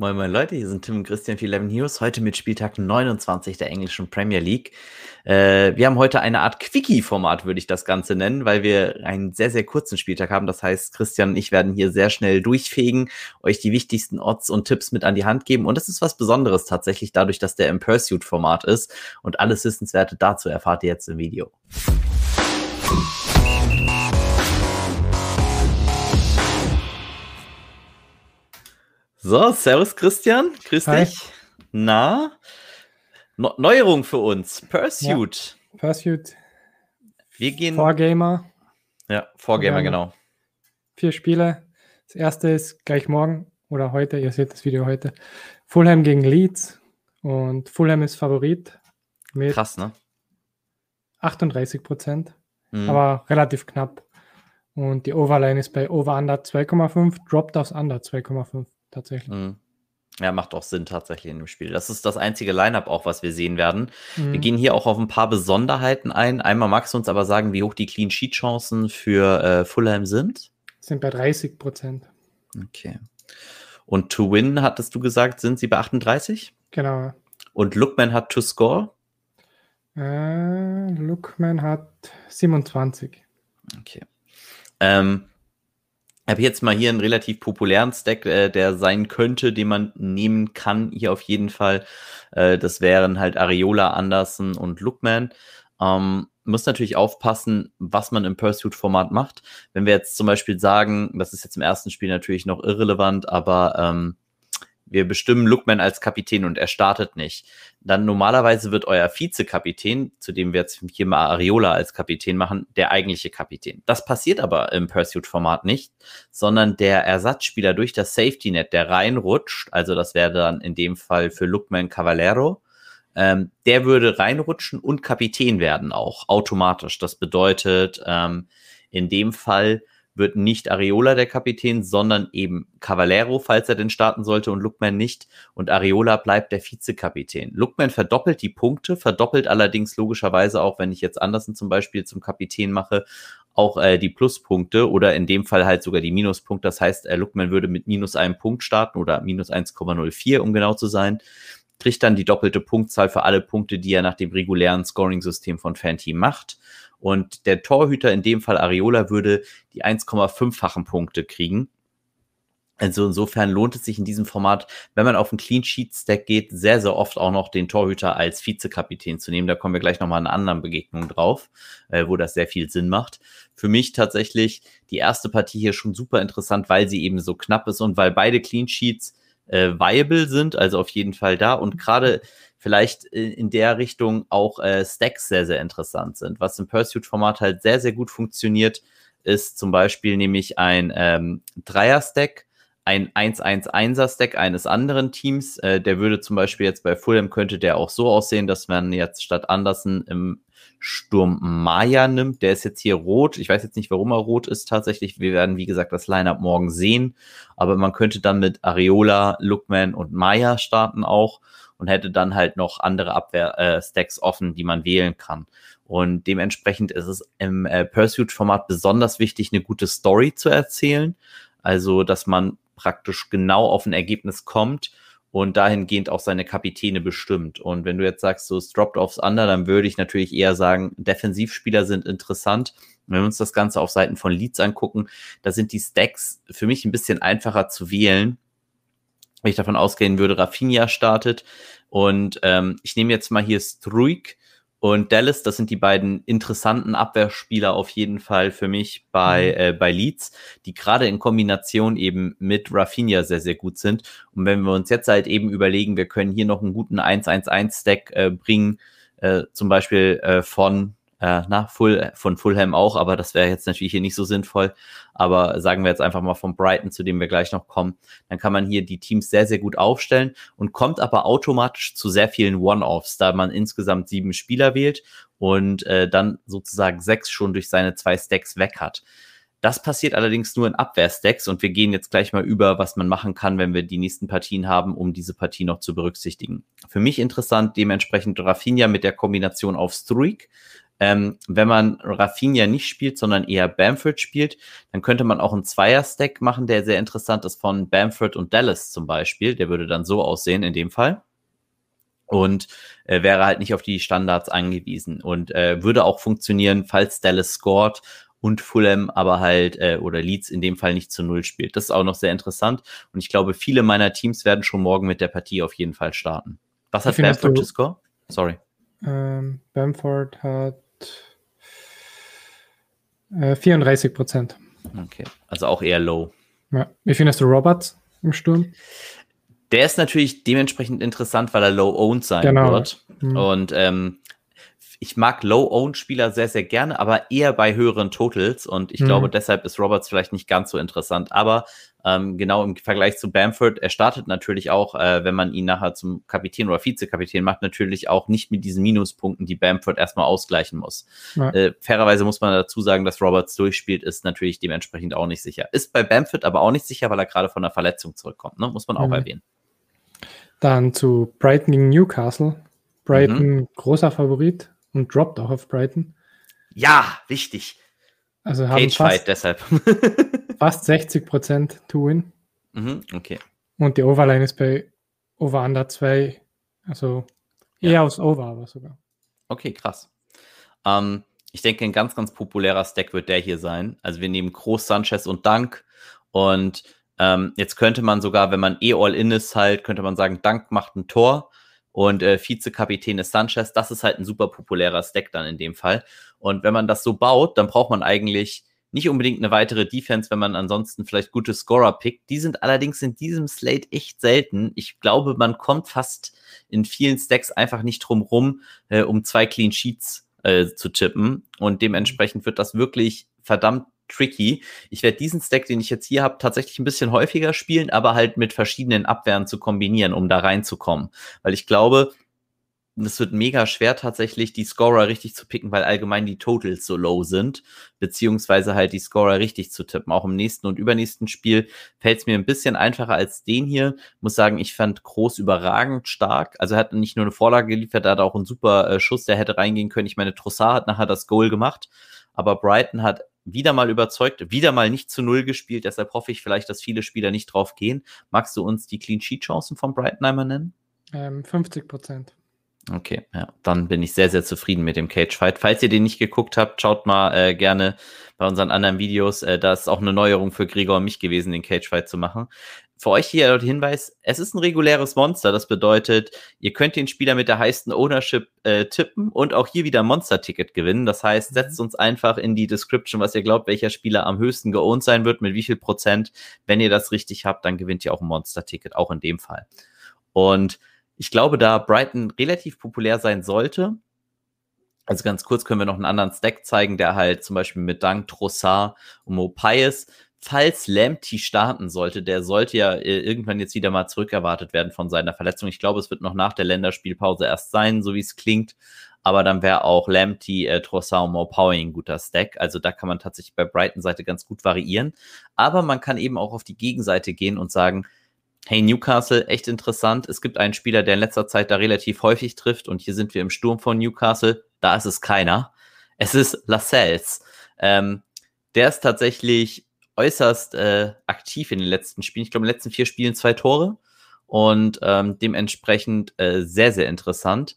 Moin Moin Leute, hier sind Tim und Christian für 11 News, heute mit Spieltag 29 der englischen Premier League. Äh, wir haben heute eine Art Quickie-Format, würde ich das Ganze nennen, weil wir einen sehr, sehr kurzen Spieltag haben. Das heißt, Christian und ich werden hier sehr schnell durchfegen, euch die wichtigsten Odds und Tipps mit an die Hand geben. Und das ist was Besonderes tatsächlich, dadurch, dass der im Pursuit-Format ist. Und alles Wissenswerte dazu erfahrt ihr jetzt im Video. So, Servus Christian, grüß Hi. dich. Na, no Neuerung für uns, Pursuit. Ja, Pursuit. Wir gehen. Vorgamer. Ja, Vorgamer, genau. Vier Spiele. Das erste ist gleich morgen oder heute, ihr seht das Video heute. Fulham gegen Leeds. Und Fulham ist Favorit. Mit Krass, ne? 38 Prozent. Mhm. Aber relativ knapp. Und die Overline ist bei Over Under 2,5, Dropped aufs Under 2,5 tatsächlich. Mhm. Ja, macht auch Sinn tatsächlich in dem Spiel. Das ist das einzige Line-up auch, was wir sehen werden. Mhm. Wir gehen hier auch auf ein paar Besonderheiten ein. Einmal magst du uns aber sagen, wie hoch die Clean Sheet Chancen für äh, Fulham sind? Sind bei 30 Prozent. Okay. Und to win, hattest du gesagt, sind sie bei 38? Genau. Und Lookman hat to score? Äh, Lookman hat 27. Okay. Ähm, habe jetzt mal hier einen relativ populären Stack, äh, der sein könnte, den man nehmen kann. Hier auf jeden Fall. Äh, das wären halt Areola, Anderson und Lookman. Ähm, muss natürlich aufpassen, was man im Pursuit-Format macht. Wenn wir jetzt zum Beispiel sagen, das ist jetzt im ersten Spiel natürlich noch irrelevant, aber ähm, wir bestimmen Lookman als Kapitän und er startet nicht. Dann normalerweise wird euer Vizekapitän, zu dem wir jetzt hier mal Areola als Kapitän machen, der eigentliche Kapitän. Das passiert aber im Pursuit-Format nicht, sondern der Ersatzspieler durch das Safety-Net, der reinrutscht, also das wäre dann in dem Fall für Lookman Cavallero, ähm, der würde reinrutschen und Kapitän werden auch automatisch. Das bedeutet, ähm, in dem Fall wird nicht Areola der Kapitän, sondern eben Cavallero, falls er denn starten sollte und Lookman nicht. Und Areola bleibt der Vizekapitän. Lookman verdoppelt die Punkte, verdoppelt allerdings logischerweise auch, wenn ich jetzt Andersen zum Beispiel zum Kapitän mache, auch äh, die Pluspunkte oder in dem Fall halt sogar die Minuspunkte. Das heißt, äh, Lookman würde mit minus einem Punkt starten oder minus 1,04, um genau zu sein kriegt dann die doppelte Punktzahl für alle Punkte, die er nach dem regulären Scoring-System von Fanteam macht. Und der Torhüter, in dem Fall Areola, würde die 1,5-fachen Punkte kriegen. Also insofern lohnt es sich in diesem Format, wenn man auf einen Clean Sheet Stack geht, sehr, sehr oft auch noch den Torhüter als Vizekapitän zu nehmen. Da kommen wir gleich nochmal in anderen Begegnung drauf, äh, wo das sehr viel Sinn macht. Für mich tatsächlich die erste Partie hier schon super interessant, weil sie eben so knapp ist und weil beide Clean Sheets äh, viable sind, also auf jeden Fall da. Und gerade vielleicht in der Richtung auch äh, Stacks sehr, sehr interessant sind. Was im Pursuit-Format halt sehr, sehr gut funktioniert, ist zum Beispiel nämlich ein ähm, Dreier-Stack, ein 1-1-1er-Stack eines anderen Teams. Äh, der würde zum Beispiel jetzt bei Fulham könnte der auch so aussehen, dass man jetzt statt Andersen im Sturm Maya nimmt. Der ist jetzt hier rot. Ich weiß jetzt nicht, warum er rot ist tatsächlich. Wir werden, wie gesagt, das Lineup morgen sehen. Aber man könnte dann mit Areola, Lookman und Maya starten auch und hätte dann halt noch andere Abwehr-Stacks äh, offen, die man wählen kann. Und dementsprechend ist es im äh, Pursuit-Format besonders wichtig, eine gute Story zu erzählen. Also, dass man praktisch genau auf ein Ergebnis kommt und dahingehend auch seine Kapitäne bestimmt. Und wenn du jetzt sagst, so es droppt aufs Under, dann würde ich natürlich eher sagen, Defensivspieler sind interessant. Wenn wir uns das Ganze auf Seiten von Leads angucken, da sind die Stacks für mich ein bisschen einfacher zu wählen, wenn ich davon ausgehen würde, Rafinha startet. Und ähm, ich nehme jetzt mal hier Struik und Dallas. Das sind die beiden interessanten Abwehrspieler auf jeden Fall für mich bei, mhm. äh, bei Leeds, die gerade in Kombination eben mit Rafinha sehr, sehr gut sind. Und wenn wir uns jetzt halt eben überlegen, wir können hier noch einen guten 1-1-1-Stack äh, bringen, äh, zum Beispiel äh, von äh, na, Full, von Fulham auch, aber das wäre jetzt natürlich hier nicht so sinnvoll. Aber sagen wir jetzt einfach mal von Brighton, zu dem wir gleich noch kommen, dann kann man hier die Teams sehr, sehr gut aufstellen und kommt aber automatisch zu sehr vielen One-Offs, da man insgesamt sieben Spieler wählt und äh, dann sozusagen sechs schon durch seine zwei Stacks weg hat. Das passiert allerdings nur in Abwehrstacks und wir gehen jetzt gleich mal über, was man machen kann, wenn wir die nächsten Partien haben, um diese Partie noch zu berücksichtigen. Für mich interessant dementsprechend Rafinha mit der Kombination auf Streak Ähm, wenn man Rafinha nicht spielt, sondern eher Bamford spielt, dann könnte man auch einen Zweier-Stack machen, der sehr interessant ist von Bamford und Dallas zum Beispiel. Der würde dann so aussehen in dem Fall. Und äh, wäre halt nicht auf die Standards angewiesen und äh, würde auch funktionieren, falls Dallas scored und Fulham aber halt äh, oder Leeds in dem Fall nicht zu Null spielt. Das ist auch noch sehr interessant und ich glaube, viele meiner Teams werden schon morgen mit der Partie auf jeden Fall starten. Was hat Bamford zu Score? Sorry. Ähm, Bamford hat äh, 34 Prozent. Okay, also auch eher low. Ja. Wie findest du Roberts im Sturm? Der ist natürlich dementsprechend interessant, weil er low-owned sein genau. wird. Mhm. Und ähm, ich mag Low-Owned-Spieler sehr, sehr gerne, aber eher bei höheren Totals. Und ich mhm. glaube, deshalb ist Roberts vielleicht nicht ganz so interessant. Aber ähm, genau im Vergleich zu Bamford, er startet natürlich auch, äh, wenn man ihn nachher zum Kapitän oder Vizekapitän macht, natürlich auch nicht mit diesen Minuspunkten, die Bamford erstmal ausgleichen muss. Ja. Äh, fairerweise muss man dazu sagen, dass Roberts durchspielt, ist natürlich dementsprechend auch nicht sicher. Ist bei Bamford aber auch nicht sicher, weil er gerade von einer Verletzung zurückkommt, ne? muss man auch mhm. erwähnen. Dann zu Brighton gegen Newcastle. Brighton mhm. großer Favorit, und droppt auch auf Brighton. Ja, wichtig. Also haben Cage fast, deshalb. fast 60 Prozent to win. Mhm, okay. Und die Overline ist bei Over Under 2, also eher ja. aus Over, aber sogar. Okay, krass. Ähm, ich denke, ein ganz, ganz populärer Stack wird der hier sein. Also wir nehmen Groß, Sanchez und Dank. Und ähm, jetzt könnte man sogar, wenn man eh All-In ist, halt, könnte man sagen, Dank macht ein Tor und äh, Vizekapitän ist Sanchez. Das ist halt ein super populärer Stack dann in dem Fall. Und wenn man das so baut, dann braucht man eigentlich nicht unbedingt eine weitere Defense, wenn man ansonsten vielleicht gute Scorer pickt. Die sind allerdings in diesem Slate echt selten. Ich glaube, man kommt fast in vielen Stacks einfach nicht drum rum, äh, um zwei Clean Sheets äh, zu tippen. Und dementsprechend wird das wirklich verdammt tricky. Ich werde diesen Stack, den ich jetzt hier habe, tatsächlich ein bisschen häufiger spielen, aber halt mit verschiedenen Abwehren zu kombinieren, um da reinzukommen. Weil ich glaube, es wird mega schwer tatsächlich, die Scorer richtig zu picken, weil allgemein die Totals so low sind, beziehungsweise halt die Scorer richtig zu tippen. Auch im nächsten und übernächsten Spiel fällt es mir ein bisschen einfacher als den hier. Muss sagen, ich fand Groß überragend stark. Also er hat nicht nur eine Vorlage geliefert, er hat auch einen super äh, Schuss, der hätte reingehen können. Ich meine, Trossard hat nachher das Goal gemacht, aber Brighton hat wieder mal überzeugt, wieder mal nicht zu Null gespielt. Deshalb hoffe ich vielleicht, dass viele Spieler nicht drauf gehen. Magst du uns die Clean Sheet Chancen von Brighton einmal nennen? Ähm, 50 Prozent. Okay, ja, dann bin ich sehr, sehr zufrieden mit dem Cage Fight. Falls ihr den nicht geguckt habt, schaut mal äh, gerne bei unseren anderen Videos. Äh, da ist auch eine Neuerung für Gregor und mich gewesen, den Cage Fight zu machen für euch hier der Hinweis, es ist ein reguläres Monster. Das bedeutet, ihr könnt den Spieler mit der heißen Ownership äh, tippen und auch hier wieder ein Monster-Ticket gewinnen. Das heißt, setzt mhm. uns einfach in die Description, was ihr glaubt, welcher Spieler am höchsten geohnt sein wird, mit wie viel Prozent. Wenn ihr das richtig habt, dann gewinnt ihr auch ein Monster-Ticket, auch in dem Fall. Und ich glaube, da Brighton relativ populär sein sollte, also ganz kurz können wir noch einen anderen Stack zeigen, der halt zum Beispiel mit Dank, Trossard und Mopias falls Lamptey starten sollte, der sollte ja äh, irgendwann jetzt wieder mal zurückerwartet werden von seiner Verletzung. Ich glaube, es wird noch nach der Länderspielpause erst sein, so wie es klingt. Aber dann wäre auch Lamptey, äh, und Morpowing ein guter Stack. Also da kann man tatsächlich bei Brighton-Seite ganz gut variieren. Aber man kann eben auch auf die Gegenseite gehen und sagen, hey, Newcastle, echt interessant. Es gibt einen Spieler, der in letzter Zeit da relativ häufig trifft. Und hier sind wir im Sturm von Newcastle. Da ist es keiner. Es ist Lascelles. Ähm, der ist tatsächlich äußerst äh, aktiv in den letzten Spielen. Ich glaube, in den letzten vier Spielen zwei Tore und ähm, dementsprechend äh, sehr, sehr interessant.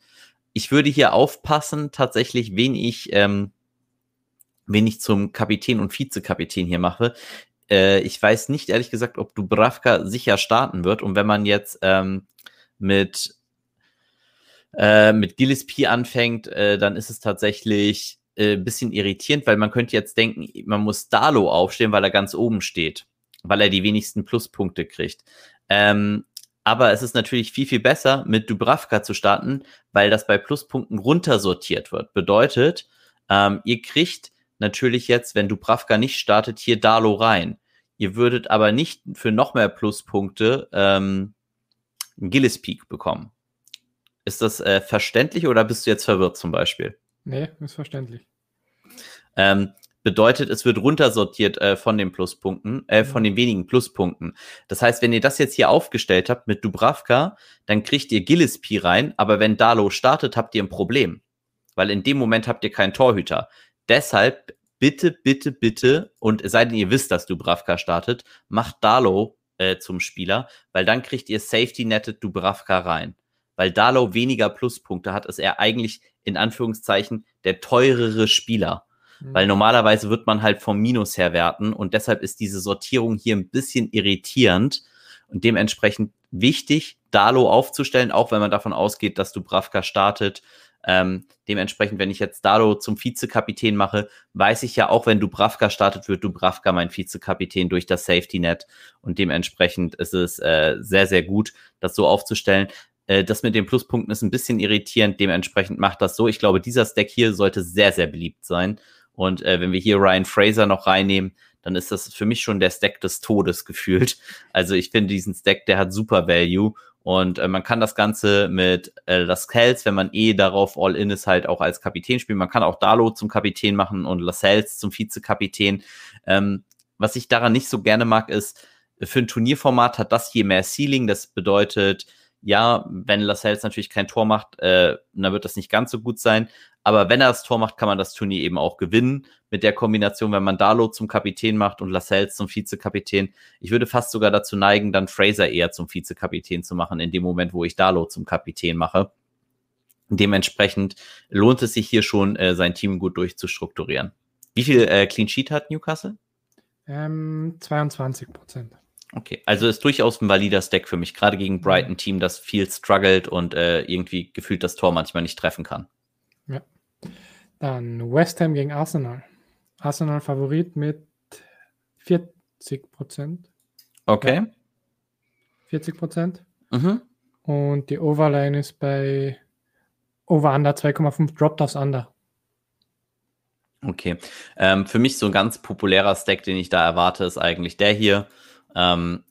Ich würde hier aufpassen, tatsächlich, wen ich, ähm, wen ich zum Kapitän und Vizekapitän hier mache. Äh, ich weiß nicht, ehrlich gesagt, ob Dubravka sicher starten wird. Und wenn man jetzt ähm, mit, äh, mit Gillespie anfängt, äh, dann ist es tatsächlich äh, bisschen irritierend, weil man könnte jetzt denken, man muss Dalo aufstellen, weil er ganz oben steht, weil er die wenigsten Pluspunkte kriegt. Ähm, aber es ist natürlich viel, viel besser, mit Dubravka zu starten, weil das bei Pluspunkten runtersortiert wird. Bedeutet, ähm, ihr kriegt natürlich jetzt, wenn Dubravka nicht startet, hier Dalo rein. Ihr würdet aber nicht für noch mehr Pluspunkte ähm, einen Gillis-Peak bekommen. Ist das äh, verständlich oder bist du jetzt verwirrt zum Beispiel? Nee, ist verständlich. Ähm, bedeutet, es wird runtersortiert äh, von den Pluspunkten, äh, von den wenigen Pluspunkten. Das heißt, wenn ihr das jetzt hier aufgestellt habt mit Dubravka, dann kriegt ihr Gillespie rein, aber wenn Dalo startet, habt ihr ein Problem. weil in dem Moment habt ihr keinen Torhüter. Deshalb bitte, bitte, bitte, und es sei denn, ihr wisst, dass Dubravka startet, macht Dalo äh, zum Spieler, weil dann kriegt ihr Safety-Netted Dubravka rein. Weil Dalo weniger Pluspunkte hat, ist er eigentlich in Anführungszeichen der teurere Spieler. Mhm. Weil normalerweise wird man halt vom Minus her werten und deshalb ist diese Sortierung hier ein bisschen irritierend und dementsprechend wichtig, Dalo aufzustellen, auch wenn man davon ausgeht, dass Dubravka startet. Ähm, dementsprechend, wenn ich jetzt Dalo zum Vizekapitän mache, weiß ich ja auch, wenn Dubravka startet, wird Dubravka mein Vizekapitän durch das Safety Net. Und dementsprechend ist es äh, sehr, sehr gut, das so aufzustellen. Äh, das mit den Pluspunkten ist ein bisschen irritierend. Dementsprechend macht das so. Ich glaube, dieser Stack hier sollte sehr, sehr beliebt sein. Und äh, wenn wir hier Ryan Fraser noch reinnehmen, dann ist das für mich schon der Stack des Todes gefühlt. Also ich finde diesen Stack, der hat super Value und äh, man kann das Ganze mit äh, Lascelles, wenn man eh darauf all in ist, halt auch als Kapitän spielen. Man kann auch Dalo zum Kapitän machen und Lascelles zum Vizekapitän. Ähm, was ich daran nicht so gerne mag, ist, für ein Turnierformat hat das hier mehr Ceiling. Das bedeutet, ja, wenn Lascelles natürlich kein Tor macht, äh, dann wird das nicht ganz so gut sein. Aber wenn er das Tor macht, kann man das Turnier eben auch gewinnen mit der Kombination, wenn man Dalo zum Kapitän macht und Lascelles zum Vizekapitän. Ich würde fast sogar dazu neigen, dann Fraser eher zum Vizekapitän zu machen, in dem Moment, wo ich Dalo zum Kapitän mache. Dementsprechend lohnt es sich hier schon, äh, sein Team gut durchzustrukturieren. Wie viel äh, Clean Sheet hat Newcastle? Ähm, 22 Prozent. Okay, also ist durchaus ein valider Stack für mich, gerade gegen Brighton Team, das viel struggelt und äh, irgendwie gefühlt das Tor manchmal nicht treffen kann. Ja. Dann West Ham gegen Arsenal. Arsenal Favorit mit 40 Prozent. Okay. Ja. 40 Prozent. Mhm. Und die Overline ist bei Over Under 2,5 Dropped aufs Under. Okay. Ähm, für mich so ein ganz populärer Stack, den ich da erwarte, ist eigentlich der hier. Ähm,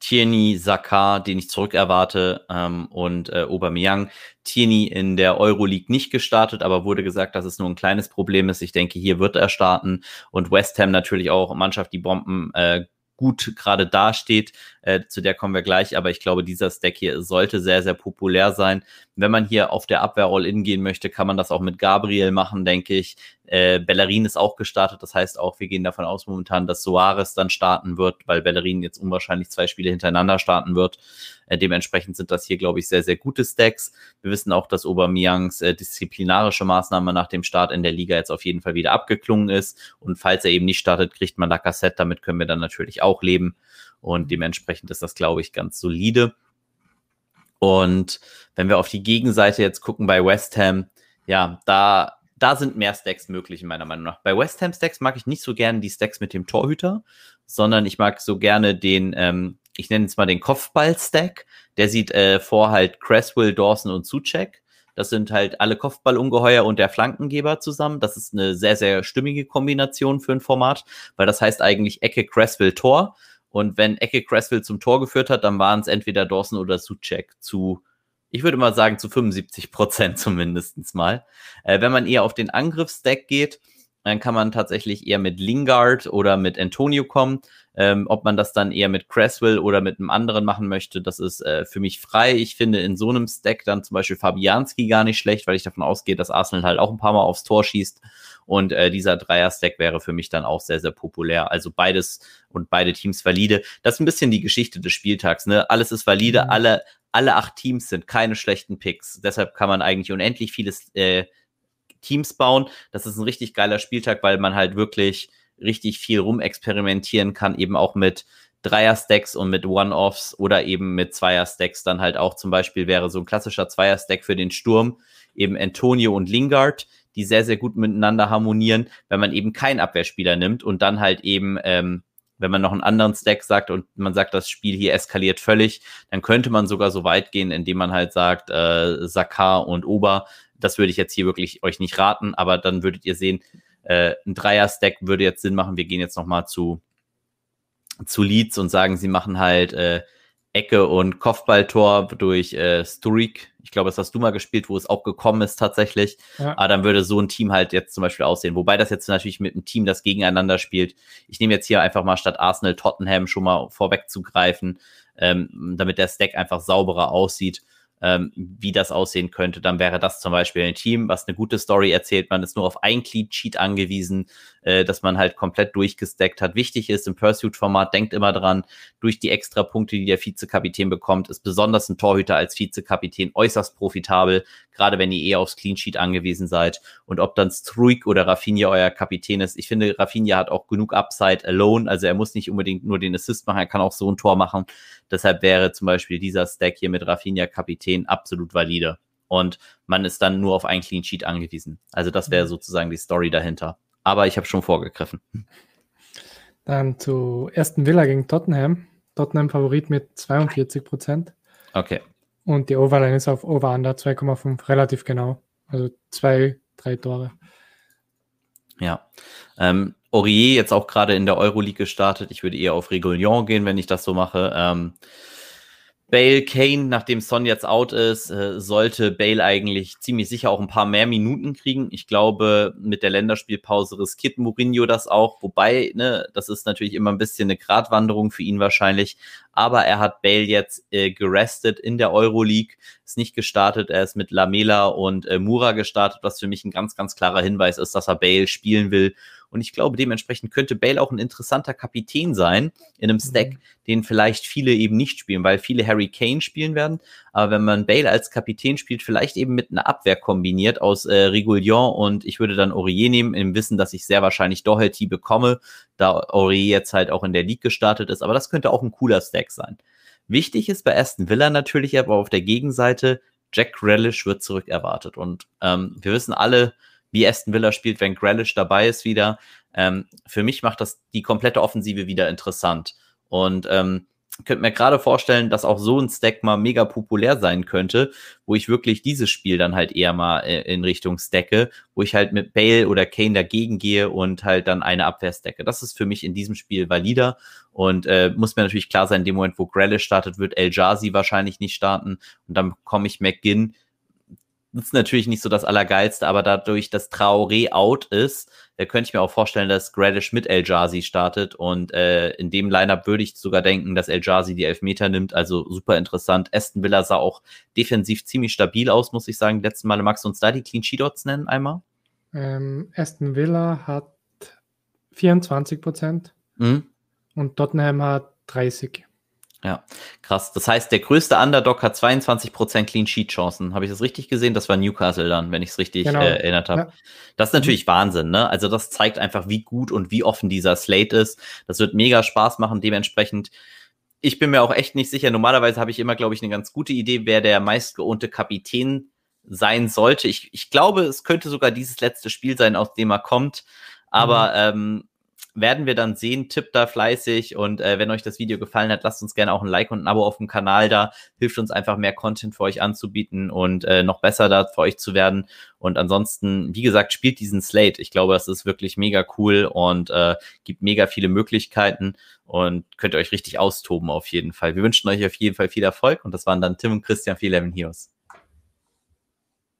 Tierney, Saka, den ich zurückerwarte, ähm, und äh, Aubameyang. Tierney in der Euroleague nicht gestartet, aber wurde gesagt, dass es nur ein kleines Problem ist. Ich denke, hier wird er starten. Und West Ham natürlich auch Mannschaft, die Bomben äh, gut gerade dasteht. Äh, zu der kommen wir gleich, aber ich glaube, dieser Stack hier sollte sehr, sehr populär sein. Wenn man hier auf der Abwehr All-In gehen möchte, kann man das auch mit Gabriel machen, denke ich. Äh, Bellerin ist auch gestartet, das heißt auch, wir gehen davon aus momentan, dass Soares dann starten wird, weil Bellerin jetzt unwahrscheinlich zwei Spiele hintereinander starten wird. Äh, dementsprechend sind das hier, glaube ich, sehr, sehr gute Stacks. Wir wissen auch, dass Aubameyangs äh, disziplinarische Maßnahme nach dem Start in der Liga jetzt auf jeden Fall wieder abgeklungen ist. Und falls er eben nicht startet, kriegt man Lacassette. Damit können wir dann natürlich auch leben. Und dementsprechend ist das, glaube ich, ganz solide. Und wenn wir auf die Gegenseite jetzt gucken bei West Ham, ja, da, da sind mehr Stacks möglich, meiner Meinung nach. Bei West Ham Stacks mag ich nicht so gerne die Stacks mit dem Torhüter, sondern ich mag so gerne den, ähm, ich nenne es mal den Kopfball-Stack. Der sieht äh, vor halt Cresswell, Dawson und Suchek. Das sind halt alle Kopfballungeheuer und der Flankengeber zusammen. Das ist eine sehr, sehr stimmige Kombination für ein Format, weil das heißt eigentlich Ecke Cresswell Tor. Und wenn Ecke Cresswell zum Tor geführt hat, dann waren es entweder Dawson oder Suchek zu, ich würde mal sagen, zu 75 Prozent zumindest mal. Äh, wenn man eher auf den Angriffsstack geht, dann kann man tatsächlich eher mit Lingard oder mit Antonio kommen. Ähm, ob man das dann eher mit Cresswell oder mit einem anderen machen möchte, das ist äh, für mich frei. Ich finde in so einem Stack dann zum Beispiel Fabianski gar nicht schlecht, weil ich davon ausgehe, dass Arsenal halt auch ein paar Mal aufs Tor schießt. Und äh, dieser Dreier-Stack wäre für mich dann auch sehr, sehr populär. Also beides und beide Teams valide. Das ist ein bisschen die Geschichte des Spieltags. Ne? Alles ist valide, mhm. alle, alle acht Teams sind keine schlechten Picks. Deshalb kann man eigentlich unendlich vieles äh, Teams bauen. Das ist ein richtig geiler Spieltag, weil man halt wirklich richtig viel rumexperimentieren kann, eben auch mit Dreier-Stacks und mit One-Offs oder eben mit Zweier-Stacks dann halt auch zum Beispiel wäre so ein klassischer Zweier-Stack für den Sturm eben Antonio und Lingard, die sehr, sehr gut miteinander harmonieren, wenn man eben keinen Abwehrspieler nimmt und dann halt eben, ähm, wenn man noch einen anderen Stack sagt und man sagt, das Spiel hier eskaliert völlig, dann könnte man sogar so weit gehen, indem man halt sagt, äh, Sakar und Ober, das würde ich jetzt hier wirklich euch nicht raten, aber dann würdet ihr sehen, äh, ein Dreier-Stack würde jetzt Sinn machen. Wir gehen jetzt nochmal zu, zu Leads und sagen, sie machen halt äh, Ecke und Kopfballtor durch äh, Sturik. Ich glaube, das hast du mal gespielt, wo es auch gekommen ist tatsächlich. Ja. Aber dann würde so ein Team halt jetzt zum Beispiel aussehen. Wobei das jetzt natürlich mit einem Team, das gegeneinander spielt. Ich nehme jetzt hier einfach mal statt Arsenal Tottenham schon mal vorwegzugreifen, ähm, damit der Stack einfach sauberer aussieht. Ähm, wie das aussehen könnte, dann wäre das zum Beispiel ein Team, was eine gute Story erzählt. Man ist nur auf ein Clean Sheet angewiesen, äh, dass man halt komplett durchgesteckt hat. Wichtig ist im Pursuit-Format, denkt immer dran, durch die extra Punkte, die der Vizekapitän bekommt, ist besonders ein Torhüter als Vizekapitän äußerst profitabel, gerade wenn ihr eher aufs Clean Sheet angewiesen seid. Und ob dann Struik oder Rafinha euer Kapitän ist, ich finde, Rafinha hat auch genug Upside alone, also er muss nicht unbedingt nur den Assist machen, er kann auch so ein Tor machen. Deshalb wäre zum Beispiel dieser Stack hier mit Rafinha Kapitän absolut valide. Und man ist dann nur auf ein Clean Sheet angewiesen. Also das wäre mhm. sozusagen die Story dahinter. Aber ich habe schon vorgegriffen. Dann zu ersten Villa gegen Tottenham. Tottenham Favorit mit 42 Prozent. Okay. Und die Overline ist auf Over-Under 2,5, relativ genau. Also zwei, drei Tore. Ja. Ähm, Aurier jetzt auch gerade in der Euroleague gestartet. Ich würde eher auf Regulion gehen, wenn ich das so mache. Ähm, Bale Kane, nachdem Son jetzt out ist, äh, sollte Bale eigentlich ziemlich sicher auch ein paar mehr Minuten kriegen. Ich glaube, mit der Länderspielpause riskiert Mourinho das auch. Wobei, ne, das ist natürlich immer ein bisschen eine Gratwanderung für ihn wahrscheinlich. Aber er hat Bale jetzt äh, gerestet in der Euroleague, ist nicht gestartet. Er ist mit Lamela und äh, Mura gestartet, was für mich ein ganz, ganz klarer Hinweis ist, dass er Bale spielen will und ich glaube, dementsprechend könnte Bale auch ein interessanter Kapitän sein in einem Stack, mhm. den vielleicht viele eben nicht spielen, weil viele Harry Kane spielen werden. Aber wenn man Bale als Kapitän spielt, vielleicht eben mit einer Abwehr kombiniert aus äh, Regulion und ich würde dann Aurier nehmen, im Wissen, dass ich sehr wahrscheinlich Doherty bekomme, da Aurier jetzt halt auch in der League gestartet ist. Aber das könnte auch ein cooler Stack sein. Wichtig ist bei Aston Villa natürlich aber auf der Gegenseite, Jack Grealish wird zurück erwartet. Und ähm, wir wissen alle, wie Aston Villa spielt, wenn Grealish dabei ist wieder. Ähm, für mich macht das die komplette Offensive wieder interessant. Und ähm, könnte mir gerade vorstellen, dass auch so ein Stack mal mega populär sein könnte, wo ich wirklich dieses Spiel dann halt eher mal äh, in Richtung stacke, wo ich halt mit Bale oder Kane dagegen gehe und halt dann eine Abwehr stacke. Das ist für mich in diesem Spiel valider und äh, muss mir natürlich klar sein, in dem Moment, wo Grealish startet, wird El Jazi wahrscheinlich nicht starten und dann komme ich McGinn ist natürlich nicht so das Allergeilste, aber dadurch, dass Traoré out ist, da könnte ich mir auch vorstellen, dass Gradish mit El Jazi startet und äh, in dem Lineup würde ich sogar denken, dass El Jazi die Elfmeter nimmt, also super interessant. Aston Villa sah auch defensiv ziemlich stabil aus, muss ich sagen. Letzten Mal magst du uns da die Clean Sheet nennen einmal? Ähm, Aston Villa hat 24 Prozent mhm. und Tottenham hat 30. Ja, krass. Das heißt, der größte Underdog hat 22% Clean Sheet Chancen. Habe ich das richtig gesehen? Das war Newcastle dann, wenn ich es richtig genau. äh, erinnert habe. Ja. Das ist natürlich. Wahnsinn, ne? Also das zeigt einfach, wie gut und wie offen dieser Slate ist. Das wird mega Spaß machen. Dementsprechend, ich bin mir auch echt nicht sicher. Normalerweise habe ich immer, glaube ich, eine ganz gute Idee, wer der meistgeohnte Kapitän sein sollte. Ich, ich glaube, es könnte sogar dieses letzte Spiel sein, aus dem er kommt. Aber mhm. ähm, werden wir dann sehen. Tippt da fleißig und äh, wenn euch das Video gefallen hat, lasst uns gerne auch ein Like und ein Abo auf dem Kanal da. Hilft uns einfach mehr Content für euch anzubieten und äh, noch besser da für euch zu werden. Und ansonsten, wie gesagt, spielt diesen Slate. Ich glaube, das ist wirklich mega cool und äh, gibt mega viele Möglichkeiten und könnt ihr euch richtig austoben auf jeden Fall. Wir wünschen euch auf jeden Fall viel Erfolg und das waren dann Tim und Christian für Eleven Heroes.